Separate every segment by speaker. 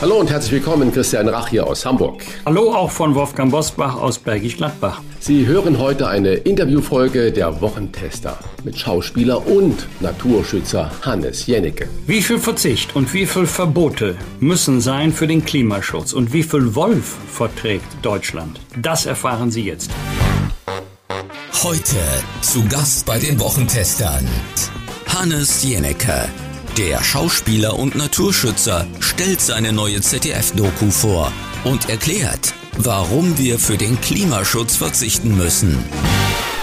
Speaker 1: Hallo und herzlich willkommen, Christian Rach hier aus Hamburg.
Speaker 2: Hallo auch von Wolfgang Bosbach aus Bergisch Gladbach.
Speaker 1: Sie hören heute eine Interviewfolge der Wochentester mit Schauspieler und Naturschützer Hannes Jennecke.
Speaker 2: Wie viel Verzicht und wie viel Verbote müssen sein für den Klimaschutz und wie viel Wolf verträgt Deutschland? Das erfahren Sie jetzt.
Speaker 3: Heute zu Gast bei den Wochentestern Hannes Jennecke. Der Schauspieler und Naturschützer stellt seine neue ZDF-Doku vor und erklärt, warum wir für den Klimaschutz verzichten müssen.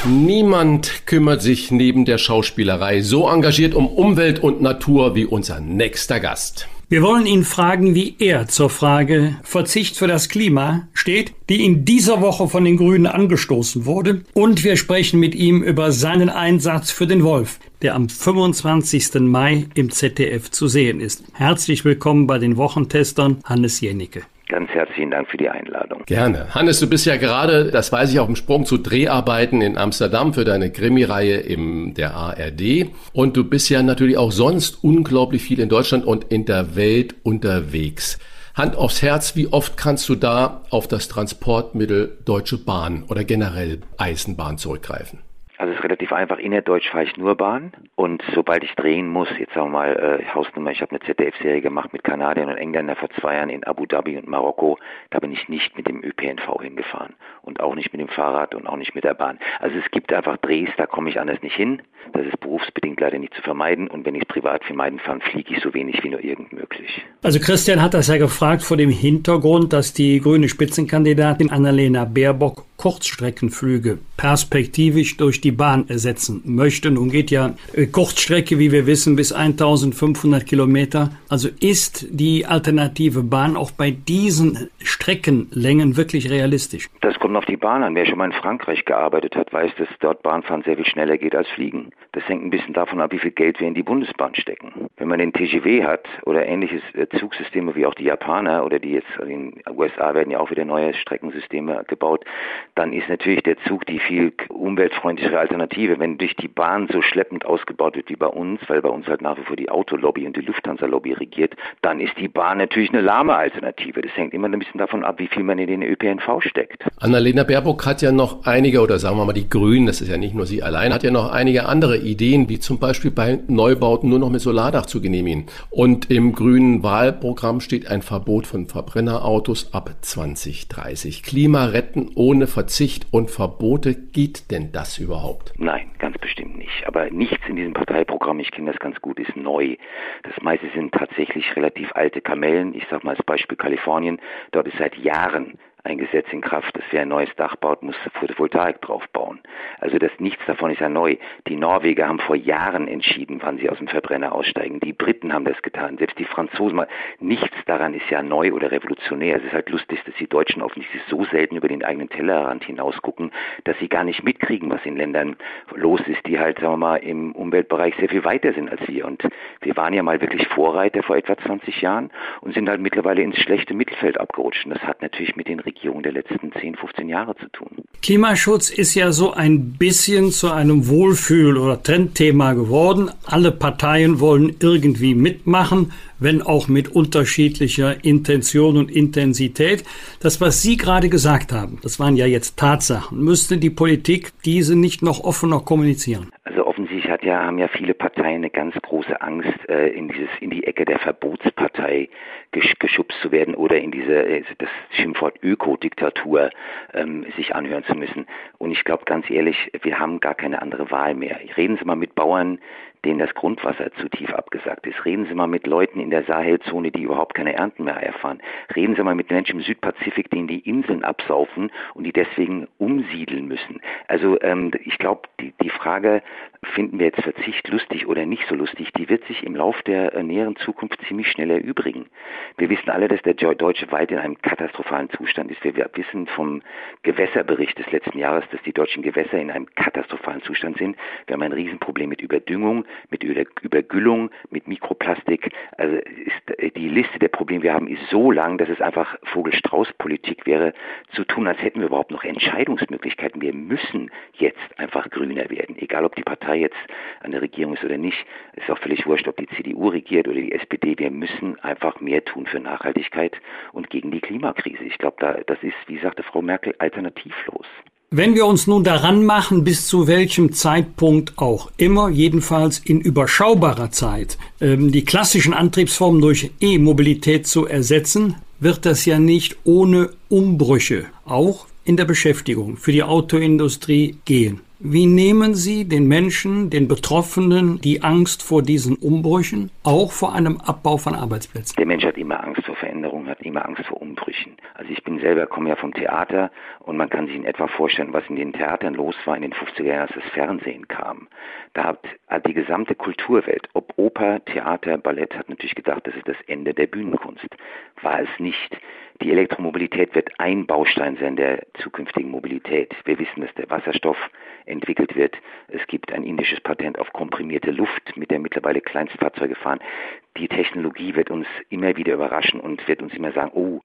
Speaker 1: Niemand kümmert sich neben der Schauspielerei so engagiert um Umwelt und Natur wie unser nächster Gast.
Speaker 2: Wir wollen ihn fragen, wie er zur Frage Verzicht für das Klima steht, die in dieser Woche von den Grünen angestoßen wurde. Und wir sprechen mit ihm über seinen Einsatz für den Wolf, der am 25. Mai im ZDF zu sehen ist. Herzlich willkommen bei den Wochentestern Hannes Jennecke.
Speaker 4: Ganz herzlichen Dank für die Einladung.
Speaker 1: Gerne. Hannes, du bist ja gerade, das weiß ich, auf dem Sprung zu Dreharbeiten in Amsterdam für deine Krimireihe im der ARD. Und du bist ja natürlich auch sonst unglaublich viel in Deutschland und in der Welt unterwegs. Hand aufs Herz, wie oft kannst du da auf das Transportmittel Deutsche Bahn oder generell Eisenbahn zurückgreifen?
Speaker 4: Also es ist relativ einfach. Innerdeutsch fahre ich nur Bahn und sobald ich drehen muss, jetzt sagen wir mal äh, Hausnummer, ich habe eine ZDF-Serie gemacht mit Kanadiern und Engländern vor zwei Jahren in Abu Dhabi und Marokko, da bin ich nicht mit dem ÖPNV hingefahren und auch nicht mit dem Fahrrad und auch nicht mit der Bahn. Also es gibt einfach Drehs, da komme ich anders nicht hin. Das ist berufsbedingt leider nicht zu vermeiden und wenn ich es privat vermeiden kann, fliege ich so wenig wie nur irgend möglich.
Speaker 2: Also Christian hat das ja gefragt vor dem Hintergrund, dass die grüne Spitzenkandidatin Annalena Baerbock Kurzstreckenflüge perspektivisch durch die Bahn ersetzen möchte. Nun geht ja äh, Kurzstrecke, wie wir wissen, bis 1500 Kilometer. Also ist die alternative Bahn auch bei diesen Streckenlängen wirklich realistisch?
Speaker 4: Das kommt auf die Bahn an. Wer schon mal in Frankreich gearbeitet hat, weiß, dass dort Bahnfahren sehr viel schneller geht als Fliegen. Das hängt ein bisschen davon ab, wie viel Geld wir in die Bundesbahn stecken. Wenn man den TGV hat oder ähnliches äh, Zugsysteme wie auch die Japaner oder die jetzt also in den USA werden ja auch wieder neue Streckensysteme gebaut, dann ist natürlich der Zug die viel umweltfreundlichere Alternative. Wenn durch die Bahn so schleppend ausgebaut wird wie bei uns, weil bei uns halt nach wie vor die Autolobby und die Lufthansa-Lobby regiert, dann ist die Bahn natürlich eine lahme Alternative. Das hängt immer ein bisschen davon ab, wie viel man in den ÖPNV steckt.
Speaker 1: Annalena Baerbock hat ja noch einige, oder sagen wir mal die Grünen, das ist ja nicht nur sie allein, hat ja noch einige andere Ideen, wie zum Beispiel bei Neubauten nur noch mit Solardach zu genehmigen. Und im grünen Wahlprogramm steht ein Verbot von Verbrennerautos ab 2030. Klima retten ohne Verzicht und Verbote, geht denn das überhaupt?
Speaker 4: Nein, ganz bestimmt nicht. Aber nichts in diesem Parteiprogramm, ich kenne das ganz gut, ist neu. Das meiste sind tatsächlich relativ alte Kamellen. Ich sage mal als Beispiel Kalifornien. Dort ist seit Jahren ein Gesetz in Kraft, dass wer ein neues Dach baut, muss Photovoltaik drauf bauen. Also das nichts davon ist ja neu. Die Norweger haben vor Jahren entschieden, wann sie aus dem Verbrenner aussteigen. Die Briten haben das getan. Selbst die Franzosen mal. Nichts daran ist ja neu oder revolutionär. Es ist halt lustig, dass die Deutschen offensichtlich so selten über den eigenen Tellerrand hinausgucken, dass sie gar nicht mitkriegen, was in Ländern los ist, die halt, sagen wir mal, im Umweltbereich sehr viel weiter sind als wir. Und wir waren ja mal wirklich Vorreiter vor etwa 20 Jahren und sind halt mittlerweile ins schlechte Mittelfeld abgerutscht. Und das hat natürlich mit den Regierung der letzten 10, 15 Jahre zu tun.
Speaker 2: Klimaschutz ist ja so ein bisschen zu einem Wohlfühl- oder Trendthema geworden. Alle Parteien wollen irgendwie mitmachen, wenn auch mit unterschiedlicher Intention und Intensität. Das, was Sie gerade gesagt haben, das waren ja jetzt Tatsachen. Müsste die Politik diese nicht noch offener kommunizieren?
Speaker 4: Also offensichtlich hat ja, haben ja viele Parteien eine ganz große Angst, äh, in dieses, in die Ecke der Verbotspartei gesch geschubst zu werden oder in diese, äh, das Schimpfwort Ökodiktatur ähm, sich anhören zu müssen. Und ich glaube ganz ehrlich, wir haben gar keine andere Wahl mehr. Reden Sie mal mit Bauern, denen das Grundwasser zu tief abgesagt ist. Reden Sie mal mit Leuten in der Sahelzone, die überhaupt keine Ernten mehr erfahren. Reden Sie mal mit Menschen im Südpazifik, denen die Inseln absaufen und die deswegen umsiedeln müssen. Also ähm, ich glaube, die, die Frage, finden wir jetzt Verzicht lustig oder nicht so lustig, die wird sich im Lauf der äh, näheren Zukunft ziemlich schnell erübrigen. Wir wissen alle, dass der deutsche Wald in einem katastrophalen Zustand ist. Wir wissen vom Gewässerbericht des letzten Jahres, dass die deutschen Gewässer in einem katastrophalen Zustand sind. Wir haben ein Riesenproblem mit Überdüngung, mit Übergüllung, mit Mikroplastik. Also ist, äh, die Liste der Probleme, die wir haben, ist so lang, dass es einfach Vogel-Strauß-Politik wäre, zu tun, als hätten wir überhaupt noch Entscheidungsmöglichkeiten. Wir müssen jetzt einfach grüner werden, egal ob die Partei jetzt an der Regierung ist oder nicht. Ist auch völlig wurscht, ob die CDU regiert oder die SPD. Wir müssen einfach mehr tun für Nachhaltigkeit und gegen die Klimakrise. Ich glaube, da, das ist, wie sagte Frau Merkel, alternativlos.
Speaker 2: Wenn wir uns nun daran machen, bis zu welchem Zeitpunkt auch immer, jedenfalls in überschaubarer Zeit, ähm, die klassischen Antriebsformen durch E-Mobilität zu ersetzen, wird das ja nicht ohne Umbrüche, auch in der Beschäftigung für die Autoindustrie gehen. Wie nehmen Sie den Menschen, den Betroffenen, die Angst vor diesen Umbrüchen, auch vor einem Abbau von Arbeitsplätzen?
Speaker 4: Der Mensch hat immer Angst vor Veränderungen, hat immer Angst vor Umbrüchen. Also ich bin selber, komme ja vom Theater und man kann sich in etwa vorstellen, was in den Theatern los war in den 50er Jahren, als das Fernsehen kam. Da hat, die gesamte Kulturwelt, ob Oper, Theater, Ballett, hat natürlich gedacht, das ist das Ende der Bühnenkunst. War es nicht. Die Elektromobilität wird ein Baustein sein der zukünftigen Mobilität. Wir wissen, dass der Wasserstoff entwickelt wird. Es gibt ein indisches Patent auf komprimierte Luft, mit der mittlerweile Kleinstfahrzeuge fahren. Die Technologie wird uns immer wieder überraschen und wird uns immer sagen, oh,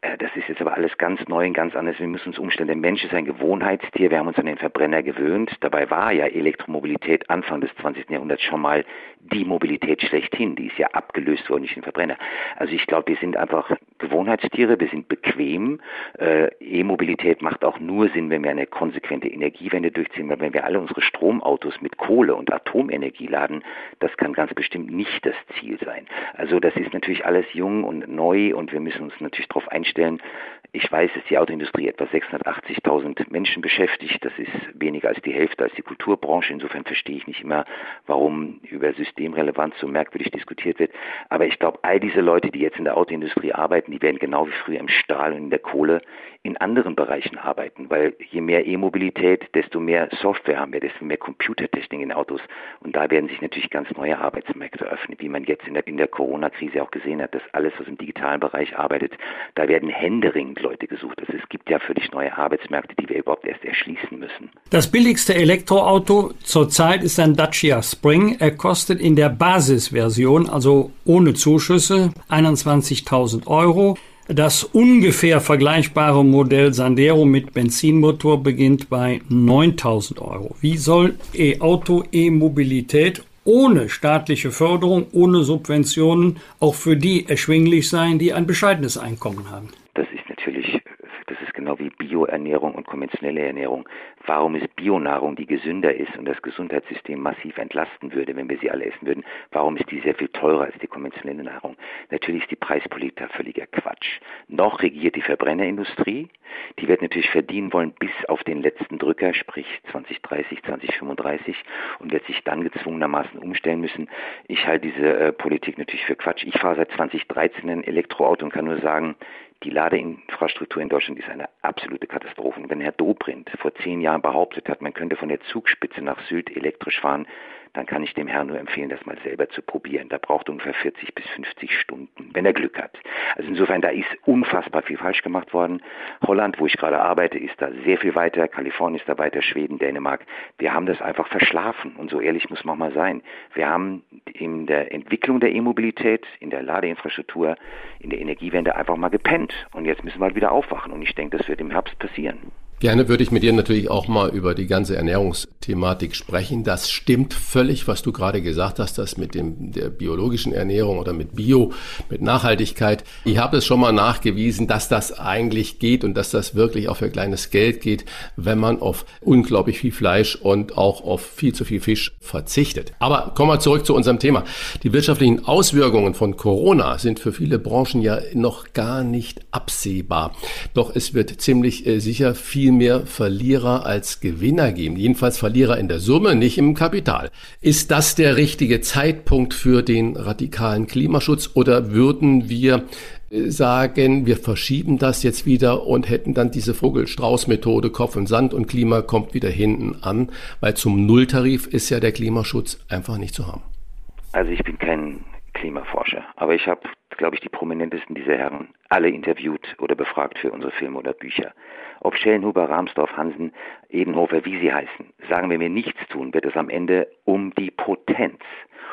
Speaker 4: äh, das ist jetzt aber alles ganz neu und ganz anders, wir müssen uns umstellen. Der Mensch ist ein Gewohnheitstier, wir haben uns an den Verbrenner gewöhnt. Dabei war ja Elektromobilität Anfang des 20. Jahrhunderts schon mal die Mobilität schlechthin. Die ist ja abgelöst worden durch den Verbrenner. Also ich glaube, wir sind einfach Gewohnheitstiere, wir sind bequem. Äh, E-Mobilität macht auch nur Sinn, wenn wir eine konsequente Energiewende durchziehen, weil wenn wir alle unsere Stromautos mit Kohle und Atomenergie laden, das kann ganz bestimmt nicht das Ziel sein. Also das ist natürlich alles jung und neu und wir müssen uns natürlich darauf einstellen. Ich weiß, dass die Autoindustrie etwa 680.000 Menschen beschäftigt. Das ist weniger als die Hälfte als die Kulturbranche. Insofern verstehe ich nicht immer, warum über Systemrelevanz so merkwürdig diskutiert wird. Aber ich glaube, all diese Leute, die jetzt in der Autoindustrie arbeiten, die werden genau wie früher im Stahl und in der Kohle in anderen Bereichen arbeiten, weil je mehr E-Mobilität, desto mehr Software haben wir, desto mehr Computertechnik in Autos und da werden sich natürlich ganz neue Arbeitsmärkte öffnen, wie man jetzt in der, in der Corona-Krise auch gesehen hat, dass alles, was im digitalen Bereich arbeitet, da werden Leute gesucht. Also es gibt ja völlig neue Arbeitsmärkte, die wir überhaupt erst erschließen müssen.
Speaker 2: Das billigste Elektroauto zurzeit ist ein Dacia Spring. Er kostet in der Basisversion, also ohne Zuschüsse, 21.000 Euro. Das ungefähr vergleichbare Modell Sandero mit Benzinmotor beginnt bei 9000 Euro. Wie soll E-Auto, E-Mobilität ohne staatliche Förderung, ohne Subventionen auch für die erschwinglich sein, die ein bescheidenes Einkommen haben?
Speaker 4: Das ist natürlich, das ist genau wie Bioernährung und konventionelle Ernährung warum ist Bionahrung, die gesünder ist und das Gesundheitssystem massiv entlasten würde, wenn wir sie alle essen würden, warum ist die sehr viel teurer als die konventionelle Nahrung? Natürlich ist die Preispolitik da völliger Quatsch. Noch regiert die Verbrennerindustrie, die wird natürlich verdienen wollen bis auf den letzten Drücker, sprich 2030, 2035 und wird sich dann gezwungenermaßen umstellen müssen. Ich halte diese äh, Politik natürlich für Quatsch. Ich fahre seit 2013 ein Elektroauto und kann nur sagen, die Ladeinfrastruktur in Deutschland ist eine absolute Katastrophe. Und wenn Herr Dobrindt vor zehn Jahren behauptet hat, man könnte von der Zugspitze nach Süd elektrisch fahren, dann kann ich dem Herrn nur empfehlen, das mal selber zu probieren. Da braucht ungefähr 40 bis 50 Stunden, wenn er Glück hat. Also insofern, da ist unfassbar viel falsch gemacht worden. Holland, wo ich gerade arbeite, ist da sehr viel weiter. Kalifornien ist da weiter, Schweden, Dänemark. Wir haben das einfach verschlafen. Und so ehrlich muss man mal sein. Wir haben in der Entwicklung der E-Mobilität, in der Ladeinfrastruktur, in der Energiewende einfach mal gepennt. Und jetzt müssen wir halt wieder aufwachen. Und ich denke, das wird im Herbst passieren.
Speaker 1: Gerne würde ich mit dir natürlich auch mal über die ganze Ernährungsthematik sprechen. Das stimmt völlig, was du gerade gesagt hast, das mit dem, der biologischen Ernährung oder mit Bio, mit Nachhaltigkeit. Ich habe es schon mal nachgewiesen, dass das eigentlich geht und dass das wirklich auch für kleines Geld geht, wenn man auf unglaublich viel Fleisch und auch auf viel zu viel Fisch verzichtet. Aber kommen wir zurück zu unserem Thema. Die wirtschaftlichen Auswirkungen von Corona sind für viele Branchen ja noch gar nicht absehbar. Doch es wird ziemlich äh, sicher viel viel mehr Verlierer als Gewinner geben. Jedenfalls Verlierer in der Summe, nicht im Kapital. Ist das der richtige Zeitpunkt für den radikalen Klimaschutz oder würden wir äh, sagen, wir verschieben das jetzt wieder und hätten dann diese Vogel-Strauß-Methode, Kopf und Sand und Klima kommt wieder hinten an, weil zum Nulltarif ist ja der Klimaschutz einfach nicht zu haben.
Speaker 4: Also ich bin kein Klimaforscher. Aber ich habe, glaube ich, die prominentesten dieser Herren alle interviewt oder befragt für unsere Filme oder Bücher. Ob Schellenhuber, Rahmsdorf, Hansen, Edenhofer, wie sie heißen, sagen wir mir nichts tun, wird es am Ende um die Potenz,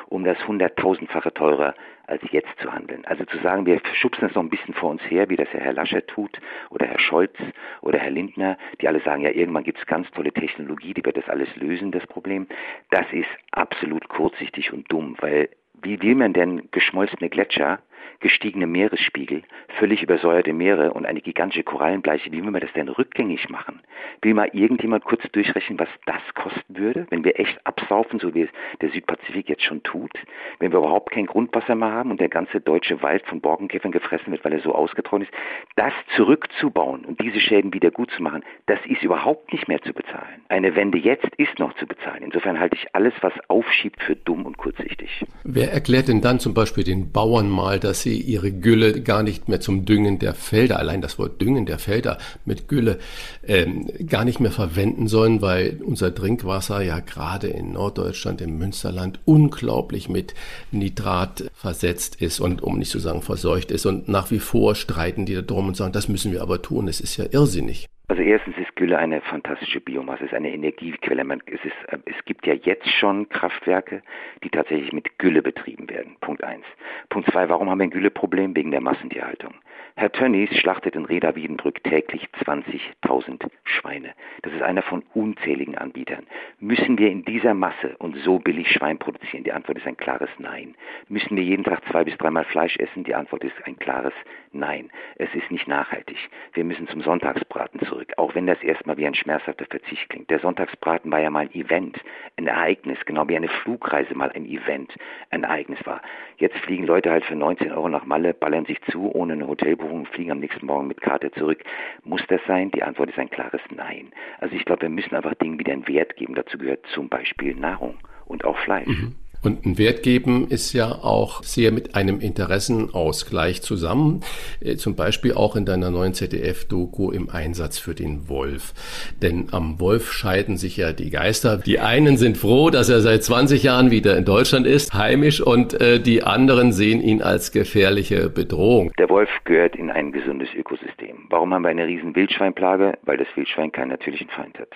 Speaker 4: um das hunderttausendfache teurer als jetzt zu handeln. Also zu sagen, wir schubsen es noch ein bisschen vor uns her, wie das ja Herr Lascher tut oder Herr Scholz oder Herr Lindner, die alle sagen, ja, irgendwann gibt es ganz tolle Technologie, die wird das alles lösen, das Problem. Das ist absolut kurzsichtig und dumm, weil wie will man denn geschmolzene Gletscher gestiegene Meeresspiegel, völlig übersäuerte Meere und eine gigantische Korallenbleiche, wie will man das denn rückgängig machen? Will mal irgendjemand kurz durchrechnen, was das kosten würde, wenn wir echt absaufen, so wie es der Südpazifik jetzt schon tut? Wenn wir überhaupt kein Grundwasser mehr haben und der ganze deutsche Wald von Borkenkäfern gefressen wird, weil er so ausgetrocknet ist, das zurückzubauen und diese Schäden wieder gut zu machen, das ist überhaupt nicht mehr zu bezahlen. Eine Wende jetzt ist noch zu bezahlen. Insofern halte ich alles, was aufschiebt, für dumm und kurzsichtig.
Speaker 1: Wer erklärt denn dann zum Beispiel den Bauern mal, dass sie ihre Gülle gar nicht mehr zum Düngen der Felder, allein das Wort Düngen der Felder mit Gülle, ähm, gar nicht mehr verwenden sollen, weil unser Trinkwasser ja gerade in Norddeutschland, im Münsterland, unglaublich mit Nitrat versetzt ist und um nicht zu sagen verseucht ist. Und nach wie vor streiten die da drum und sagen, das müssen wir aber tun. Es ist ja irrsinnig.
Speaker 4: Also erstens Gülle eine fantastische Biomasse, ist eine Energiequelle. Man, es, ist, äh, es gibt ja jetzt schon Kraftwerke, die tatsächlich mit Gülle betrieben werden. Punkt eins. Punkt zwei, warum haben wir ein Gülleproblem? Wegen der Massentierhaltung. Herr Tönnies schlachtet in Reda Wiedenbrück täglich 20.000 Schweine. Das ist einer von unzähligen Anbietern. Müssen wir in dieser Masse und so billig Schwein produzieren? Die Antwort ist ein klares Nein. Müssen wir jeden Tag zwei bis dreimal Fleisch essen? Die Antwort ist ein klares Nein. Es ist nicht nachhaltig. Wir müssen zum Sonntagsbraten zurück, auch wenn das erstmal wie ein schmerzhafter Verzicht klingt. Der Sonntagsbraten war ja mal ein Event, ein Ereignis, genau wie eine Flugreise mal ein Event, ein Ereignis war. Jetzt fliegen Leute halt für 19 Euro nach Malle, ballern sich zu, ohne eine Hotelbuchung Buchungen fliegen am nächsten Morgen mit Karte zurück. Muss das sein? Die Antwort ist ein klares Nein. Also ich glaube, wir müssen einfach Dingen wieder einen Wert geben. Dazu gehört zum Beispiel Nahrung und auch Fleisch. Mhm.
Speaker 1: Und ein Wert geben ist ja auch sehr mit einem Interessenausgleich zusammen. Äh, zum Beispiel auch in deiner neuen ZDF-Doku im Einsatz für den Wolf. Denn am Wolf scheiden sich ja die Geister. Die einen sind froh, dass er seit 20 Jahren wieder in Deutschland ist, heimisch, und äh, die anderen sehen ihn als gefährliche Bedrohung.
Speaker 4: Der Wolf gehört in ein gesundes Ökosystem. Warum haben wir eine riesen Wildschweinplage? Weil das Wildschwein keinen natürlichen Feind hat.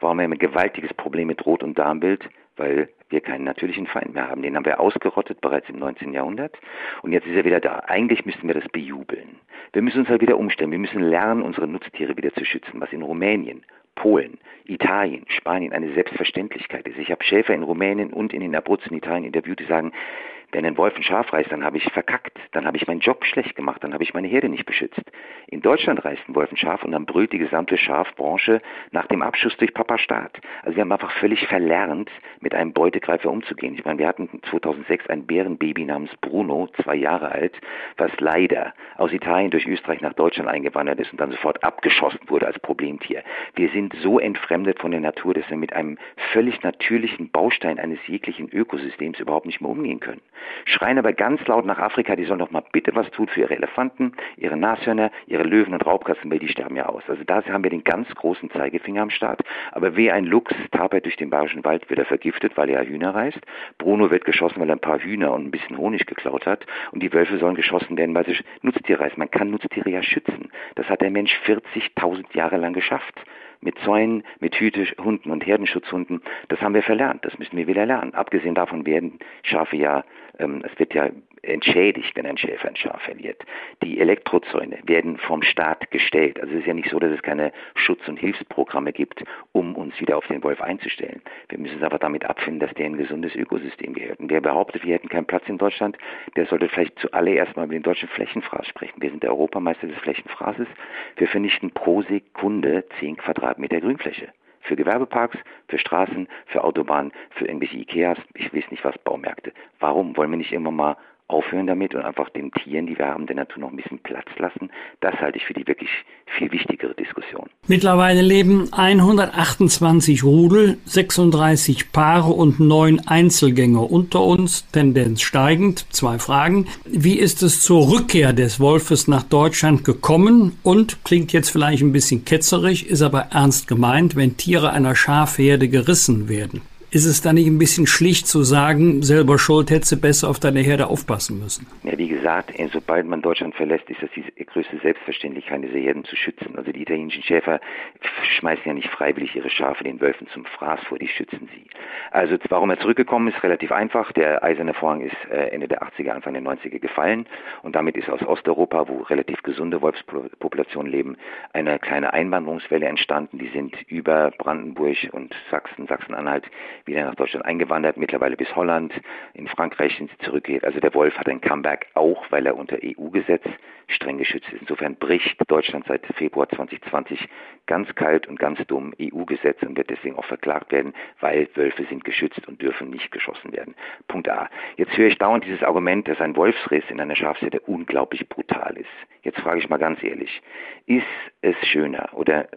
Speaker 4: Warum haben wir ein gewaltiges Problem mit Rot- und Darmbild? Weil wir keinen natürlichen Feind mehr haben. Den haben wir ausgerottet bereits im 19. Jahrhundert und jetzt ist er wieder da. Eigentlich müssten wir das bejubeln. Wir müssen uns halt wieder umstellen. Wir müssen lernen, unsere Nutztiere wieder zu schützen, was in Rumänien, Polen, Italien, Spanien eine Selbstverständlichkeit ist. Ich habe Schäfer in Rumänien und in den Abruzzen in Italien interviewt, die sagen, wenn ein Wolf ein Schaf reißt, dann habe ich verkackt, dann habe ich meinen Job schlecht gemacht, dann habe ich meine Herde nicht beschützt. In Deutschland reißt ein Wolf ein Schaf und dann brüllt die gesamte Schafbranche nach dem Abschuss durch Papa Staat. Also wir haben einfach völlig verlernt, mit einem Beutegreifer umzugehen. Ich meine, wir hatten 2006 ein Bärenbaby namens Bruno, zwei Jahre alt, was leider aus Italien durch Österreich nach Deutschland eingewandert ist und dann sofort abgeschossen wurde als Problemtier. Wir sind so entfremdet von der Natur, dass wir mit einem völlig natürlichen Baustein eines jeglichen Ökosystems überhaupt nicht mehr umgehen können schreien aber ganz laut nach Afrika, die sollen doch mal bitte was tun für ihre Elefanten, ihre Nashörner, ihre Löwen und Raubkatzen, weil die sterben ja aus. Also da haben wir den ganz großen Zeigefinger am Start. Aber wie ein Luchs tapert durch den Bayerischen Wald, wird er vergiftet, weil er Hühner reißt. Bruno wird geschossen, weil er ein paar Hühner und ein bisschen Honig geklaut hat. Und die Wölfe sollen geschossen werden, weil sie Nutztiere reißen. Man kann Nutztiere ja schützen. Das hat der Mensch 40.000 Jahre lang geschafft mit Zäunen, mit Hütehunden und Herdenschutzhunden, das haben wir verlernt, das müssen wir wieder lernen. Abgesehen davon werden Schafe ja, ähm, es wird ja entschädigt, wenn ein Schäfer ein Schaf verliert. Die Elektrozäune werden vom Staat gestellt. Also es ist ja nicht so, dass es keine Schutz- und Hilfsprogramme gibt, um uns wieder auf den Wolf einzustellen. Wir müssen es aber damit abfinden, dass der ein gesundes Ökosystem gehört. Und wer behauptet, wir hätten keinen Platz in Deutschland, der sollte vielleicht zuallererst mal mit dem deutschen Flächenfraß sprechen. Wir sind der Europameister des Flächenfraßes. Wir vernichten pro Sekunde 10 Quadratmeter Grünfläche für Gewerbeparks, für Straßen, für Autobahnen, für irgendwelche Ikeas, ich weiß nicht was, Baumärkte. Warum wollen wir nicht immer mal aufhören damit und einfach den Tieren, die wir haben, der Natur noch ein bisschen Platz lassen. Das halte ich für die wirklich viel wichtigere Diskussion.
Speaker 2: Mittlerweile leben 128 Rudel, 36 Paare und neun Einzelgänger unter uns, Tendenz steigend. Zwei Fragen. Wie ist es zur Rückkehr des Wolfes nach Deutschland gekommen? Und klingt jetzt vielleicht ein bisschen ketzerisch, ist aber ernst gemeint, wenn Tiere einer Schafherde gerissen werden. Ist es da nicht ein bisschen schlicht zu sagen, selber schuld hättest du besser auf deine Herde aufpassen müssen?
Speaker 4: Ja, wie gesagt, sobald man Deutschland verlässt, ist das die größte Selbstverständlichkeit, diese Herden zu schützen. Also die italienischen Schäfer schmeißen ja nicht freiwillig ihre Schafe den Wölfen zum Fraß vor, die schützen sie. Also warum er zurückgekommen ist, relativ einfach. Der eiserne Vorhang ist äh, Ende der 80er, Anfang der 90er gefallen und damit ist aus Osteuropa, wo relativ gesunde Wolfspopulationen leben, eine kleine Einwanderungswelle entstanden. Die sind über Brandenburg und Sachsen, Sachsen-Anhalt wieder nach Deutschland eingewandert, mittlerweile bis Holland. In Frankreich sind sie zurückgekehrt. Also der Wolf hat ein Comeback auch, weil er unter EU-Gesetz streng geschützt ist. Insofern bricht Deutschland seit Februar 2020 ganz kalt und ganz dumm EU-Gesetz und wird deswegen auch verklagt werden, weil Wölfe sind geschützt und dürfen nicht geschossen werden. Punkt A. Jetzt höre ich dauernd dieses Argument, dass ein Wolfsriss in einer Schafsherde unglaublich brutal ist. Jetzt frage ich mal ganz ehrlich, ist es schöner oder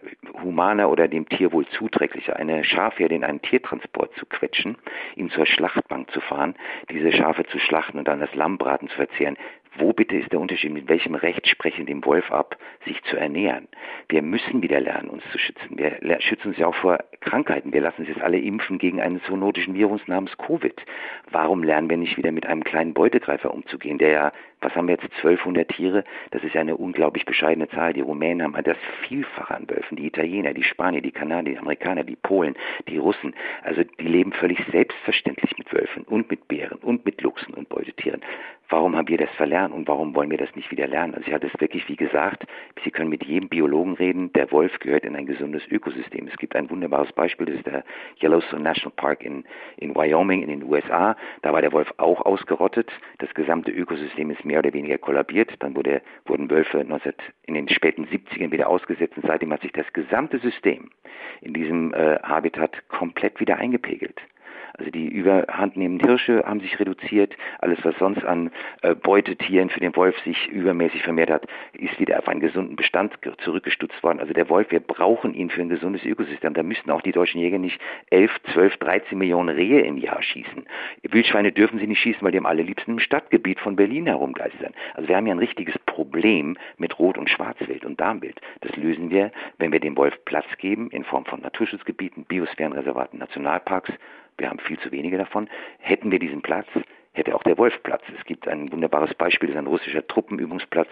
Speaker 4: humaner oder dem Tier wohl zuträglicher, eine Schafherde in einen Tiertransport zu quetschen, ihn zur Schlachtbank zu fahren, diese Schafe zu schlachten und dann das Lammbraten zu verzehren, wo bitte ist der Unterschied? Mit welchem Recht sprechen dem Wolf ab, sich zu ernähren? Wir müssen wieder lernen, uns zu schützen. Wir schützen uns ja auch vor Krankheiten. Wir lassen uns jetzt alle impfen gegen einen zoonotischen Virus namens Covid. Warum lernen wir nicht wieder mit einem kleinen Beutegreifer umzugehen, der ja, was haben wir jetzt, 1200 Tiere? Das ist ja eine unglaublich bescheidene Zahl. Die Rumänen haben das Vielfache an Wölfen, die Italiener, die Spanier, die Kanadier, die Amerikaner, die Polen, die Russen. Also die leben völlig selbstverständlich mit Wölfen und mit Bären und mit Luchsen und Beutetieren. Warum haben wir das verlernt und warum wollen wir das nicht wieder lernen? Also ich hatte es wirklich, wie gesagt, Sie können mit jedem Biologen reden, der Wolf gehört in ein gesundes Ökosystem. Es gibt ein wunderbares Beispiel, das ist der Yellowstone National Park in, in Wyoming in den USA. Da war der Wolf auch ausgerottet. Das gesamte Ökosystem ist mehr oder weniger kollabiert. Dann wurde, wurden Wölfe 19, in den späten 70ern wieder ausgesetzt und seitdem hat sich das gesamte System in diesem äh, Habitat komplett wieder eingepegelt. Also die überhandnehmenden Hirsche haben sich reduziert. Alles, was sonst an äh, Beutetieren für den Wolf sich übermäßig vermehrt hat, ist wieder auf einen gesunden Bestand zurückgestutzt worden. Also der Wolf, wir brauchen ihn für ein gesundes Ökosystem. Da müssten auch die deutschen Jäger nicht 11, 12, 13 Millionen Rehe im Jahr schießen. Wildschweine dürfen sie nicht schießen, weil die am allerliebsten im Stadtgebiet von Berlin herumgeistern. Also wir haben ja ein richtiges Problem mit Rot- und Schwarzwild und Darmwild. Das lösen wir, wenn wir dem Wolf Platz geben in Form von Naturschutzgebieten, Biosphärenreservaten, Nationalparks wir haben viel zu wenige davon. Hätten wir diesen Platz, hätte auch der Wolf Platz. Es gibt ein wunderbares Beispiel, das ist ein russischer Truppenübungsplatz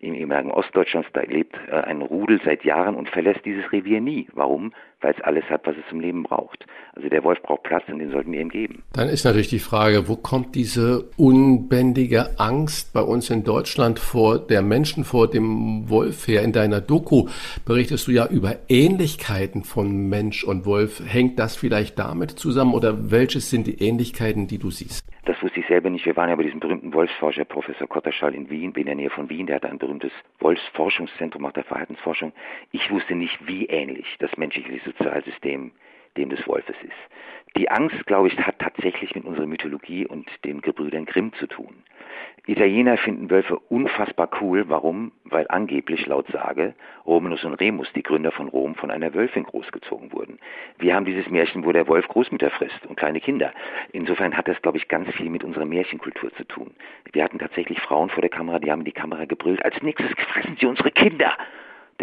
Speaker 4: im ehemaligen Ostdeutschlands. Da lebt äh, ein Rudel seit Jahren und verlässt dieses Revier nie. Warum? Weil es alles hat, was es zum Leben braucht. Also der Wolf braucht Platz und den sollten wir ihm geben.
Speaker 1: Dann ist natürlich die Frage, wo kommt diese unbändige Angst bei uns in Deutschland vor der Menschen, vor dem Wolf her? In deiner Doku berichtest du ja über Ähnlichkeiten von Mensch und Wolf. Hängt das vielleicht damit zusammen oder welches sind die Ähnlichkeiten, die du siehst?
Speaker 4: Das wusste ich selber nicht. Wir waren ja bei diesem berühmten Wolfsforscher, Professor Kotterschall in Wien, in der Nähe von Wien. Der hat ein berühmtes Wolfsforschungszentrum auch der Verhaltensforschung. Ich wusste nicht, wie ähnlich das menschliche Sozialsystem dem des Wolfes ist. Die Angst, glaube ich, hat tatsächlich mit unserer Mythologie und den Gebrüdern Grimm zu tun. Italiener finden Wölfe unfassbar cool. Warum? Weil angeblich laut Sage Romulus und Remus, die Gründer von Rom, von einer Wölfin großgezogen wurden. Wir haben dieses Märchen, wo der Wolf Großmütter frisst und kleine Kinder. Insofern hat das, glaube ich, ganz viel mit unserer Märchenkultur zu tun. Wir hatten tatsächlich Frauen vor der Kamera, die haben in die Kamera gebrüllt, als nächstes fressen sie unsere Kinder.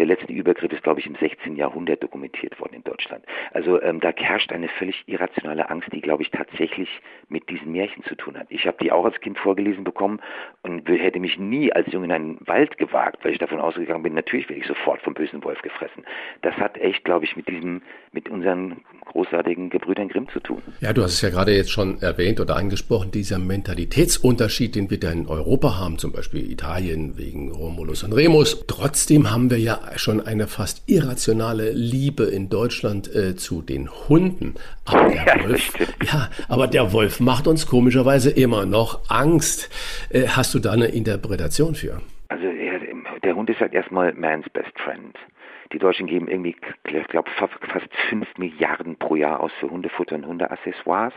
Speaker 4: Der letzte Übergriff ist, glaube ich, im 16. Jahrhundert dokumentiert worden in Deutschland. Also ähm, da herrscht eine völlig irrationale Angst, die, glaube ich, tatsächlich mit diesen Märchen zu tun hat. Ich habe die auch als Kind vorgelesen bekommen und hätte mich nie als Junge in einen Wald gewagt, weil ich davon ausgegangen bin, natürlich werde ich sofort vom bösen Wolf gefressen. Das hat echt, glaube ich, mit diesem, mit unseren großartigen Gebrüdern Grimm zu tun.
Speaker 1: Ja, du hast es ja gerade jetzt schon erwähnt oder angesprochen, dieser Mentalitätsunterschied, den wir da in Europa haben, zum Beispiel Italien wegen Romulus und Remus. Trotzdem haben wir ja schon eine fast irrationale Liebe in Deutschland äh, zu den Hunden. Aber der ja, Wolf, ja, aber der Wolf macht uns komischerweise immer noch Angst. Äh, hast du da eine Interpretation für?
Speaker 4: Also der Hund ist halt erstmal man's best friend. Die Deutschen geben irgendwie, ich glaube, fast 5 Milliarden pro Jahr aus für Hundefutter und Hundeaccessoires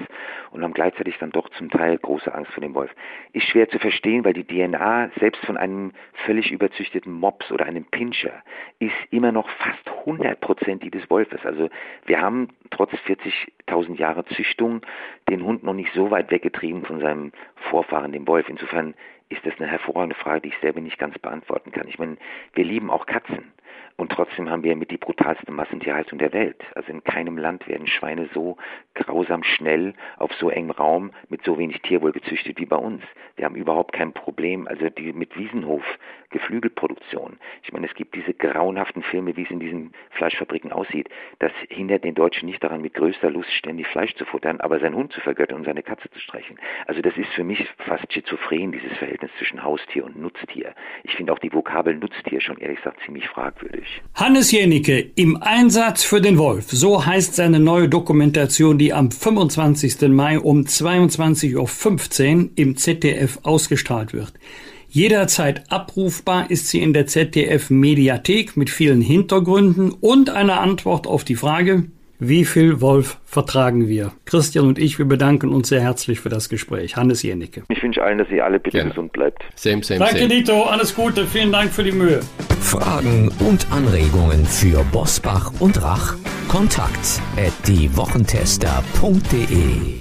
Speaker 4: und haben gleichzeitig dann doch zum Teil große Angst vor dem Wolf. Ist schwer zu verstehen, weil die DNA selbst von einem völlig überzüchteten Mops oder einem Pinscher ist immer noch fast 100 Prozent die des Wolfes. Also wir haben trotz 40.000 Jahre Züchtung den Hund noch nicht so weit weggetrieben von seinem Vorfahren, dem Wolf. Insofern ist das eine hervorragende Frage, die ich selber nicht ganz beantworten kann. Ich meine, wir lieben auch Katzen. Und trotzdem haben wir mit die brutalste Massentierhaltung der Welt. Also in keinem Land werden Schweine so grausam schnell auf so engem Raum mit so wenig Tierwohl gezüchtet wie bei uns. Wir haben überhaupt kein Problem. Also die mit Wiesenhof Geflügelproduktion. Ich meine, es gibt diese grauenhaften Filme, wie es in diesen Fleischfabriken aussieht. Das hindert den Deutschen nicht daran, mit größter Lust ständig Fleisch zu futtern, aber seinen Hund zu vergöttern und seine Katze zu streichen. Also das ist für mich fast schizophren, dieses Verhältnis zwischen Haustier und Nutztier. Ich finde auch die Vokabel Nutztier schon ehrlich gesagt ziemlich fragwürdig.
Speaker 2: Hannes Jenicke im Einsatz für den Wolf. So heißt seine neue Dokumentation, die am 25. Mai um 22.15 Uhr im ZDF ausgestrahlt wird. Jederzeit abrufbar ist sie in der ZDF Mediathek mit vielen Hintergründen und einer Antwort auf die Frage, wie viel Wolf vertragen wir? Christian und ich, wir bedanken uns sehr herzlich für das Gespräch. Hannes Jenicke.
Speaker 4: Ich wünsche allen, dass ihr alle bitte Gerne. gesund bleibt.
Speaker 2: Same, same, Danke, same. Dito. Alles Gute. Vielen Dank für die Mühe.
Speaker 3: Fragen und Anregungen für Bosbach und Rach? Kontakt at diewochentester.de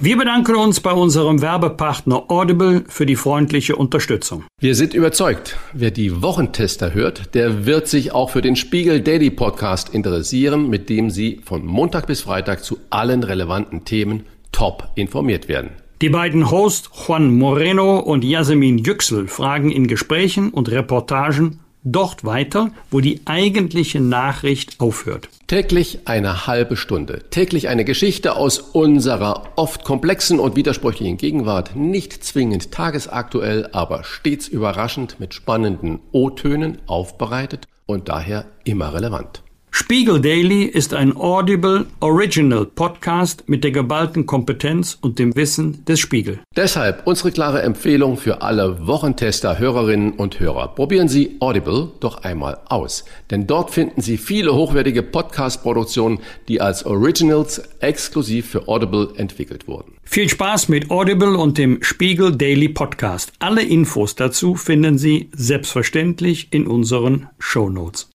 Speaker 2: wir bedanken uns bei unserem Werbepartner Audible für die freundliche Unterstützung.
Speaker 1: Wir sind überzeugt, wer die Wochentester hört, der wird sich auch für den Spiegel Daily Podcast interessieren, mit dem Sie von Montag bis Freitag zu allen relevanten Themen top informiert werden.
Speaker 2: Die beiden Hosts Juan Moreno und Yasemin Yüksel fragen in Gesprächen und Reportagen dort weiter, wo die eigentliche Nachricht aufhört.
Speaker 1: Täglich eine halbe Stunde. Täglich eine Geschichte aus unserer oft komplexen und widersprüchlichen Gegenwart. Nicht zwingend tagesaktuell, aber stets überraschend mit spannenden O-Tönen aufbereitet und daher immer relevant.
Speaker 2: Spiegel Daily ist ein Audible Original Podcast mit der geballten Kompetenz und dem Wissen des Spiegel.
Speaker 1: Deshalb unsere klare Empfehlung für alle Wochentester, Hörerinnen und Hörer. Probieren Sie Audible doch einmal aus, denn dort finden Sie viele hochwertige Podcast-Produktionen, die als Originals exklusiv für Audible entwickelt wurden.
Speaker 2: Viel Spaß mit Audible und dem Spiegel Daily Podcast. Alle Infos dazu finden Sie selbstverständlich in unseren Show Notes.